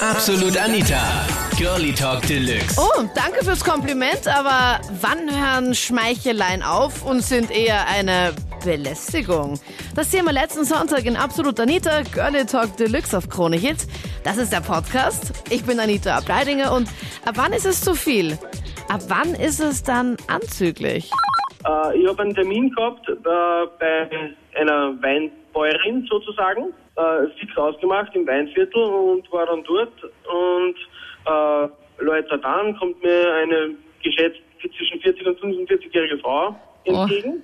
Absolut Anita. Girlie Talk Deluxe. Oh, danke fürs Kompliment, aber wann hören Schmeicheleien auf und sind eher eine Belästigung? Das Thema letzten Sonntag in Absolut Anita, Girlie Talk Deluxe auf Krone Hit. Das ist der Podcast. Ich bin Anita Ableidinger und ab wann ist es zu viel? Ab wann ist es dann anzüglich? Äh, ich habe einen Termin gehabt äh, bei einer Weinbäuerin sozusagen, äh, fix ausgemacht im Weinviertel und war dann dort und äh, Leute an, kommt mir eine geschätzt zwischen 40 und 45-jährige Frau entgegen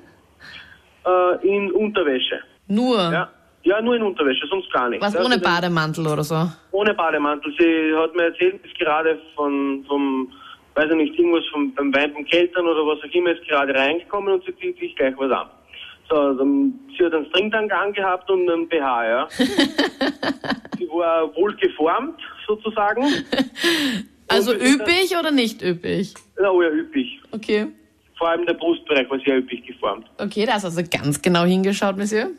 äh, in Unterwäsche. Nur. Ja. ja, nur in Unterwäsche, sonst gar nicht. Was ja, ohne also Bademantel oder so? ohne Bademantel. Sie hat mir erzählt, ist gerade von, vom, weiß ich nicht, irgendwas vom, beim Wein vom Keltern oder was auch immer, ist gerade reingekommen und sie zieht sich gleich was an. So, dann, sie hat einen Stringtank angehabt und einen BH, ja. sie war wohl geformt, sozusagen. Also Und ist üppig oder nicht üppig? Ja, ja, üppig. Okay. Vor allem der Brustbereich war sehr üppig geformt. Okay, da hast du also ganz genau hingeschaut, Monsieur.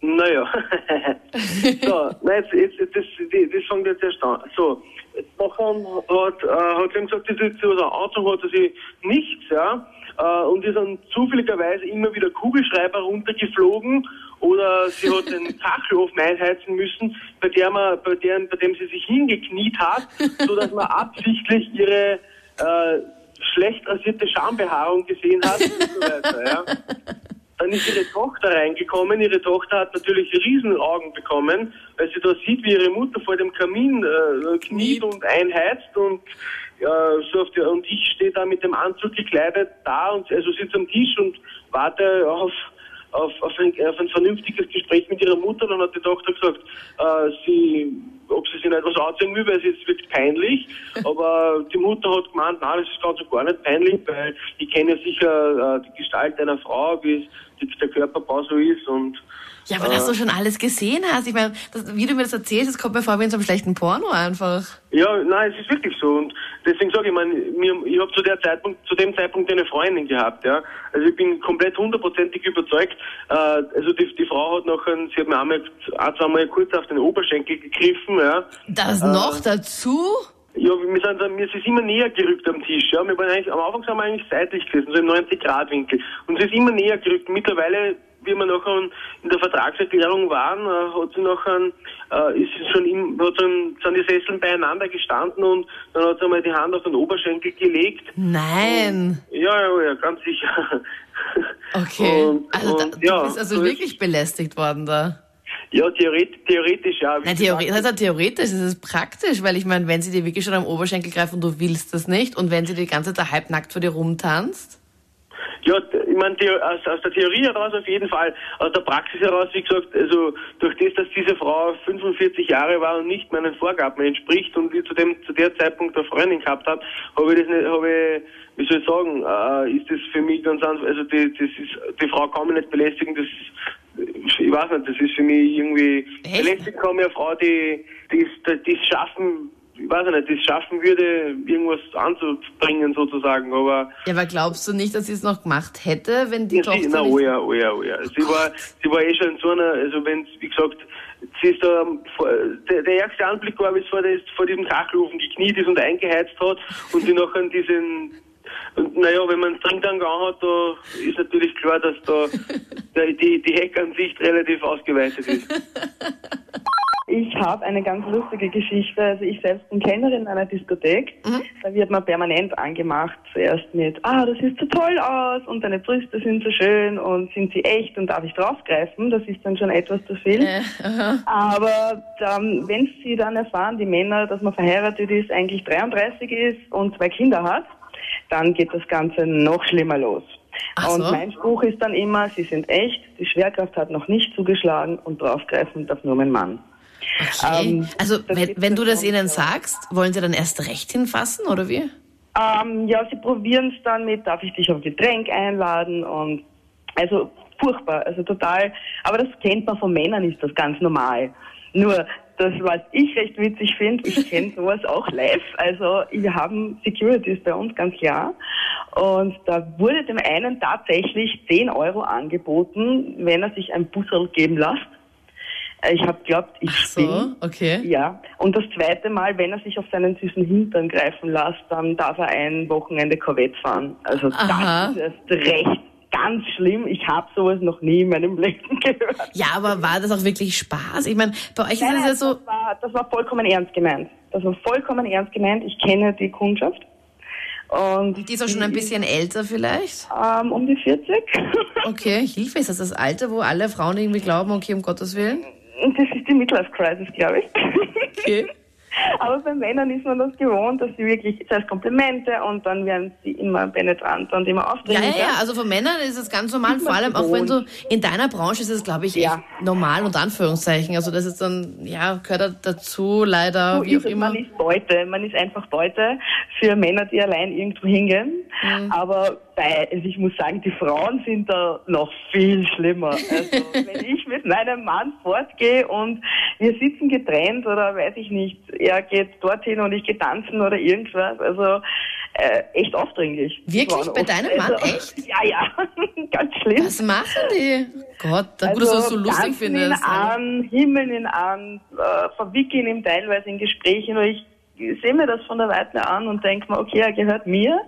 Naja. so, nein, jetzt, jetzt, jetzt, das, das, das fängt jetzt erst an. So, jetzt nachher hat, äh, hat sie gesagt, sie sieht so aus, hat sie nichts, ja. Äh, und ist dann zufälligerweise immer wieder Kugelschreiber runtergeflogen oder sie hat den Kachelofen einheizen müssen, bei, der man, bei, der, bei dem sie sich hingekniet hat, so dass man absichtlich ihre äh, schlecht rasierte Schambehaarung gesehen hat und so weiter, ja. Dann ist ihre Tochter reingekommen. Ihre Tochter hat natürlich Riesenaugen bekommen, weil sie da sieht, wie ihre Mutter vor dem Kamin äh, kniet und einheizt und ja, so auf der, und ich stehe da mit dem Anzug gekleidet da und also sitze am Tisch und warte auf auf, auf, ein, auf ein vernünftiges Gespräch mit ihrer Mutter. Dann hat die Tochter gesagt, äh, sie, ob sie sich nicht etwas anziehen will, weil sie es wird peinlich. Aber die Mutter hat gemeint, nein, das ist ganz und gar nicht peinlich, weil ich kenne ja sicher äh, die Gestalt einer Frau, wie es, der Körperbau so ist und Ja, aber dass du schon alles gesehen hast. Ich meine, das, wie du mir das erzählst, das kommt mir vor wie in so einem schlechten Porno einfach. Ja, nein, es ist wirklich so. Und deswegen sage ich, mein, mir, ich habe zu der Zeitpunkt, zu dem Zeitpunkt eine Freundin gehabt, ja. Also ich bin komplett hundertprozentig überzeugt. Äh, also die, die Frau hat noch sie hat mir einmal, ein, zweimal kurz auf den Oberschenkel gegriffen, ja. Das noch dazu? Ja, wir sind ist es immer näher gerückt am Tisch, ja. Wir waren eigentlich, am Anfang sind wir eigentlich seitlich gesessen, so im 90-Grad-Winkel. Und es ist immer näher gerückt. Mittlerweile, wie wir nachher in der Vertragserklärung waren, äh, hat sie nachher, äh, ist schon im, hat dann, sind die Sesseln beieinander gestanden und dann hat sie einmal die Hand auf den Oberschenkel gelegt. Nein. Ja, ja, ja, ganz sicher. Okay. Und, also da, und, du ja, bist also so wirklich belästigt worden da. Ja, theoretisch, theoretisch ja. Na, gesagt. theoretisch, das heißt, theoretisch ist es praktisch, weil ich meine, wenn sie dir wirklich schon am Oberschenkel greift und du willst das nicht und wenn sie die ganze Zeit halbnackt vor dir rumtanzt, Ja, ich meine, aus, aus der Theorie heraus auf jeden Fall. Aus der Praxis heraus, wie gesagt, also durch das, dass diese Frau 45 Jahre war und nicht meinen Vorgaben entspricht und ich zu dem zu der Zeitpunkt eine Freundin gehabt habe, habe ich das nicht, habe ich, wie soll ich sagen, äh, ist das für mich ganz einfach, also die, das ist, die Frau kann man nicht belästigen, das ich weiß nicht, das ist für mich irgendwie Echt? belästigen kann mich eine Frau, die, die, die es schaffen, ich weiß nicht, die es schaffen würde, irgendwas anzubringen sozusagen, aber ja, aber glaubst du nicht, dass sie es noch gemacht hätte, wenn die ja, Tochter sie, na, nicht... oh ja, oh ja, oh ja. Sie war, sie war eh schon in so einer, also wenn, wie gesagt, sie ist da, der, der erste Anblick war, wie es vor, des, vor diesem Kachelofen gekniet ist und eingeheizt hat und sie noch an diesen, und naja, wenn man einen Stringtank anhat, da ist natürlich klar, dass da der, die, die Heckansicht relativ ausgeweitet ist. Ich habe eine ganz lustige Geschichte. Also ich selbst bin Kennerin einer Diskothek. Da wird man permanent angemacht. Zuerst mit, ah, das sieht so toll aus und deine Brüste sind so schön und sind sie echt und darf ich draufgreifen? Das ist dann schon etwas zu viel. Äh. Aber dann, wenn sie dann erfahren, die Männer, dass man verheiratet ist, eigentlich 33 ist und zwei Kinder hat, dann geht das Ganze noch schlimmer los. Ach und so. mein Spruch ist dann immer, sie sind echt, die Schwerkraft hat noch nicht zugeschlagen und draufgreifen darf nur mein Mann. Okay. Ähm, also, wenn, wenn du das ihnen sagst, wollen sie dann erst recht hinfassen, oder wie? Ähm, ja, sie probieren es dann mit, darf ich dich auf Getränk einladen und also furchtbar, also total. Aber das kennt man von Männern, ist das ganz normal. Nur das, was ich recht witzig finde, ich kenne sowas auch live. Also wir haben Securities bei uns, ganz klar. Und da wurde dem einen tatsächlich 10 Euro angeboten, wenn er sich ein Busserl geben lässt. Äh, Ich habe geglaubt, ich Ach so, bin. okay. Ja, und das zweite Mal, wenn er sich auf seinen süßen Hintern greifen lässt, dann darf er ein Wochenende Korvette fahren. Also Aha. das ist erst recht ganz schlimm. Ich habe sowas noch nie in meinem Leben gehört. Ja, aber war das auch wirklich Spaß? Ich meine, bei euch Nein, ist es ja so, das, war, das war vollkommen ernst gemeint. Das war vollkommen ernst gemeint. Ich kenne die Kundschaft. Und die ist auch schon ein bisschen älter vielleicht. ähm, um die 40. Okay, Hilfe, ist das das Alter, wo alle Frauen irgendwie glauben, okay, um Gottes Willen? Das ist die Midlife Crisis, glaube ich. Okay. Aber bei Männern ist man das gewohnt, dass sie wirklich zuerst Komplimente und dann werden sie immer penetranter und immer Ja, aufdringlicher. ja, ja, also von Männern ist es ganz normal, vor allem auch wenn du in deiner Branche ist es, glaube ich, Ja. normal und Anführungszeichen. Also das ist dann, ja, gehört da dazu, leider, So wie auch es. immer. Man ist Beute. Man ist einfach Beute für Männer, die allein irgendwo hingehen. Mhm. Aber bei, also ich muss sagen, die Frauen sind da noch viel schlimmer. Also wenn ich mit meinem Mann fortgehe und wir sitzen getrennt oder weiß ich nicht, er geht dorthin und ich gehe tanzen oder irgendwas. Also äh, echt aufdringlich. Wirklich? Bei oft. deinem Mann? Also, Echt? Ja, ja. Ganz schlimm. Was machen die? Gott, da gut, dass du das so lustig findest. ihn an, himmeln ihn an, äh, verwickeln ihn teilweise in Gesprächen. Und ich sehe mir das von der Weite an und denke mir, okay, er gehört mir.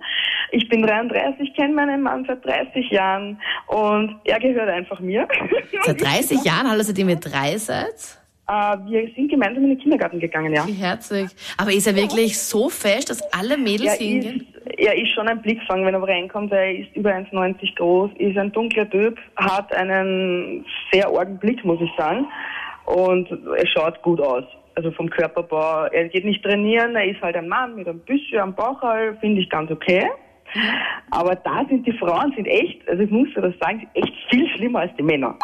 Ich bin 33, kenne meinen Mann seit 30 Jahren und er gehört einfach mir. Seit 30 Jahren, hallo, seitdem ihr drei seid? äh, wir sind gemeinsam in den Kindergarten gegangen, ja. Wie herzig. Aber ist er wirklich so fest, dass alle Mädels Er hingehen? ist, er ist schon ein Blickfang, wenn er reinkommt. Er ist über 1,90 groß, ist ein dunkler Typ, hat einen sehr argen Blick, muss ich sagen. Und er schaut gut aus. Also vom Körperbau. Er geht nicht trainieren, er ist halt ein Mann mit einem bisschen am Bauchhall, finde ich ganz okay. Aber da sind die Frauen sind echt, also ich muss das sagen, echt viel schlimmer als die Männer.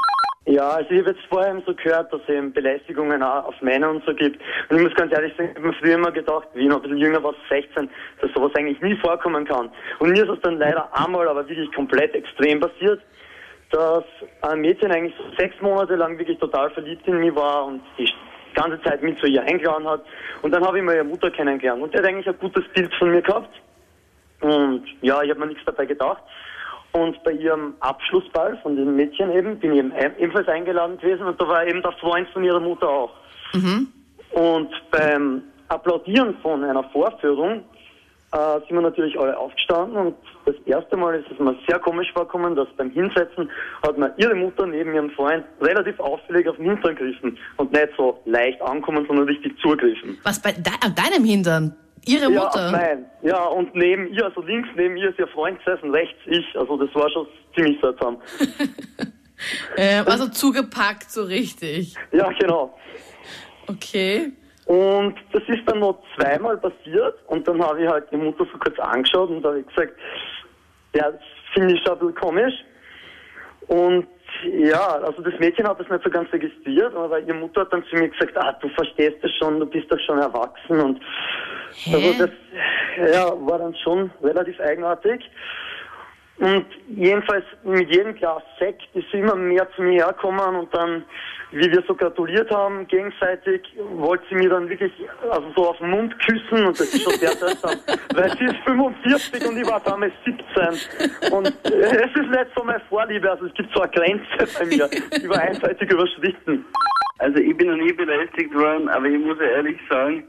Ja, also ich habe jetzt vorher so gehört, dass es eben Belästigungen auch auf Männer und so gibt. Und ich muss ganz ehrlich sagen, ich habe mir früher immer gedacht, wie ich noch ein bisschen jünger war, 16, dass sowas eigentlich nie vorkommen kann. Und mir ist es dann leider einmal, aber wirklich komplett extrem passiert, dass ein Mädchen eigentlich so sechs Monate lang wirklich total verliebt in mich war und die ganze Zeit mit zu ihr eingeladen hat. Und dann habe ich mal ihre Mutter kennengelernt. Und die hat eigentlich ein gutes Bild von mir gehabt. Und ja, ich habe mir nichts dabei gedacht. Und bei ihrem Abschlussball von dem Mädchen eben bin ich eben ebenfalls eingeladen gewesen und da war eben der Freund von ihrer Mutter auch. Und beim Applaudieren von einer Vorführung äh, sind wir natürlich alle aufgestanden und das erste Mal ist es mir sehr komisch vorgekommen, dass beim Hinsetzen hat mir ihre Mutter neben ihrem Freund relativ auffällig auf den Hintern gegriffen und nicht so leicht ankommen, sondern richtig zugegriffen. Was bei de deinem Hintern? Ihre Ja, Mutter? nein. Ja, und neben ihr, also links neben ihr ist ihr Freund gesessen, rechts ich. Also das war schon ziemlich seltsam. Ähm, also zugepackt, so richtig. Ja, genau. Okay. Und das ist dann noch zweimal passiert und dann habe ich halt die Mutter so kurz angeschaut und da habe ich gesagt, ja, das finde ich schon ein bisschen komisch. Und ja, also das Mädchen hat das nicht so ganz registriert, aber ihre Mutter hat dann zu mir gesagt, ah, du verstehst das schon, du bist doch schon erwachsen und also das ja, war dann schon relativ eigenartig. Und jedenfalls mit jedem Glas Sekt ist sie immer mehr zu mir hergekommen und dann, wie wir so gratuliert haben, gegenseitig, wollte sie mir dann wirklich also so auf den Mund küssen und das ist schon sehr seltsam, weil sie ist 45 und ich war damals 17 und es ist nicht so meine Vorliebe, also es gibt so eine Grenze bei mir, die war einseitig überschritten. Also ich bin noch nie belästigt worden, aber ich muss ja ehrlich sagen,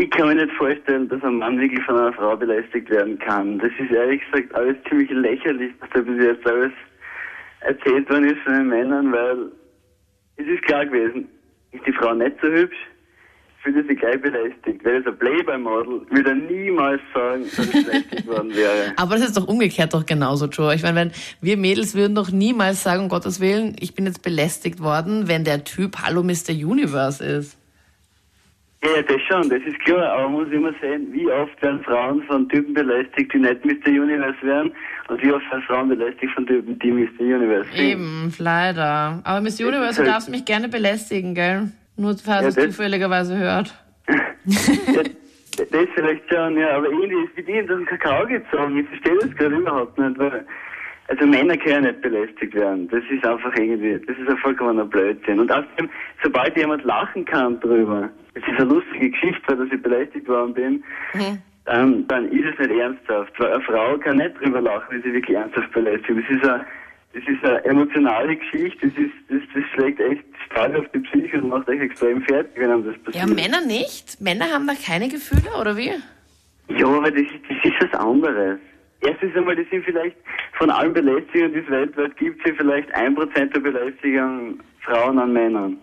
ich kann mir nicht vorstellen, dass ein Mann wirklich von einer Frau belästigt werden kann. Das ist ehrlich gesagt alles ziemlich lächerlich, was da bis jetzt alles erzählt worden ist von den Männern, weil es ist klar gewesen, ist die Frau nicht so hübsch, fühlt sie gleich belästigt. Wäre es ein Playboy-Model, würde er niemals sagen, dass er belästigt worden wäre. Aber das ist doch umgekehrt doch genauso, Joe. Ich meine, wenn wir Mädels würden doch niemals sagen, um Gottes Willen, ich bin jetzt belästigt worden, wenn der Typ Hallo Mr. Universe ist. Ja, das schon, das ist klar, aber man muss immer sehen, wie oft werden Frauen von Typen belästigt, die nicht Mr. Universe wären, und wie oft werden Frauen belästigt von Typen, die Mr. Universe sind. Eben, leider. Aber Miss Universe, du halt- darfst mich gerne belästigen, gell? Nur falls Ja, es zufälligerweise hört. Ja, das vielleicht schon, ja, aber irgendwie ist mit ihnen das Kakao gezogen. Ich verstehe das gerade überhaupt nicht, weil, also Männer können nicht belästigt werden. Das ist einfach irgendwie, das ist ein vollkommener Blödsinn. Und außerdem, sobald jemand lachen kann drüber, das ist eine lustige Geschichte, weil dass ich belästigt worden bin, dann, dann ist es nicht ernsthaft. Weil eine Frau kann nicht drüber lachen, wenn sie wirklich ernsthaft belästigt. Das ist eine, das ist eine emotionale Geschichte, das, ist, das, das schlägt echt stark auf die Psyche und macht euch extrem fertig, wenn einem das Ja, passiert. Männer nicht? Männer haben da keine Gefühle, oder wie? Ja, aber das, ist- das ist was anderes. Erstens einmal, das sind vielleicht von allen Belästigungen, die es weltweit gibt, sind vielleicht ein Prozent der Belästigungen Frauen an Männern.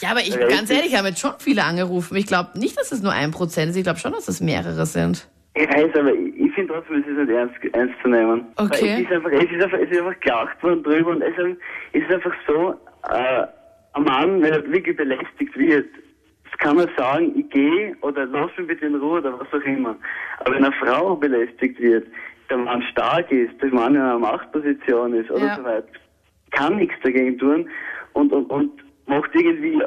Ja, aber ich, Ja, ganz ich- ehrlich, haben jetzt schon viele angerufen. Ich glaube nicht, dass es nur ein Prozent ist. Ich glaube schon, dass es mehrere sind. Ich weiß, aber ich, ich finde trotzdem, es ist nicht ernst, ernst zu nehmen. Okay. Weil Es ist einfach, es ist einfach, es ist einfach gelacht worden drüber und es ist, einfach so, äh, ein Mann, wenn er wirklich belästigt wird, das kann er sagen, ich gehe oder lass mich bitte in Ruhe oder was auch immer. Aber wenn eine Frau belästigt wird, der Mann stark ist, der Mann in einer Machtposition ist oder Ja. so weiter, kann nichts dagegen tun und, und, und macht irgendwie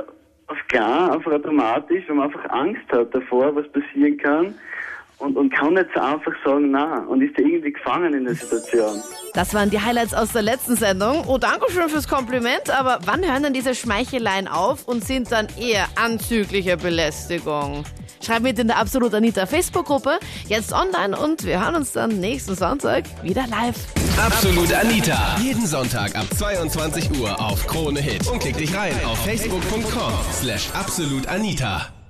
auf klar, einfach automatisch, wenn man einfach Angst hat davor, was passieren kann und, und kann nicht so einfach sagen, na und ist irgendwie gefangen in der Situation. Das waren die Highlights aus der letzten Sendung. Oh, danke schön fürs Kompliment, aber wann hören denn diese Schmeicheleien auf und sind dann eher anzügliche Belästigung? Schreib mit in der Absolut Anita Facebook-Gruppe, jetzt online und wir hören uns dann nächsten Sonntag wieder live. Absolut Anita. Jeden Sonntag ab 22 Uhr auf Krone Hit. Und klick dich rein auf facebook.com slash absolutanita.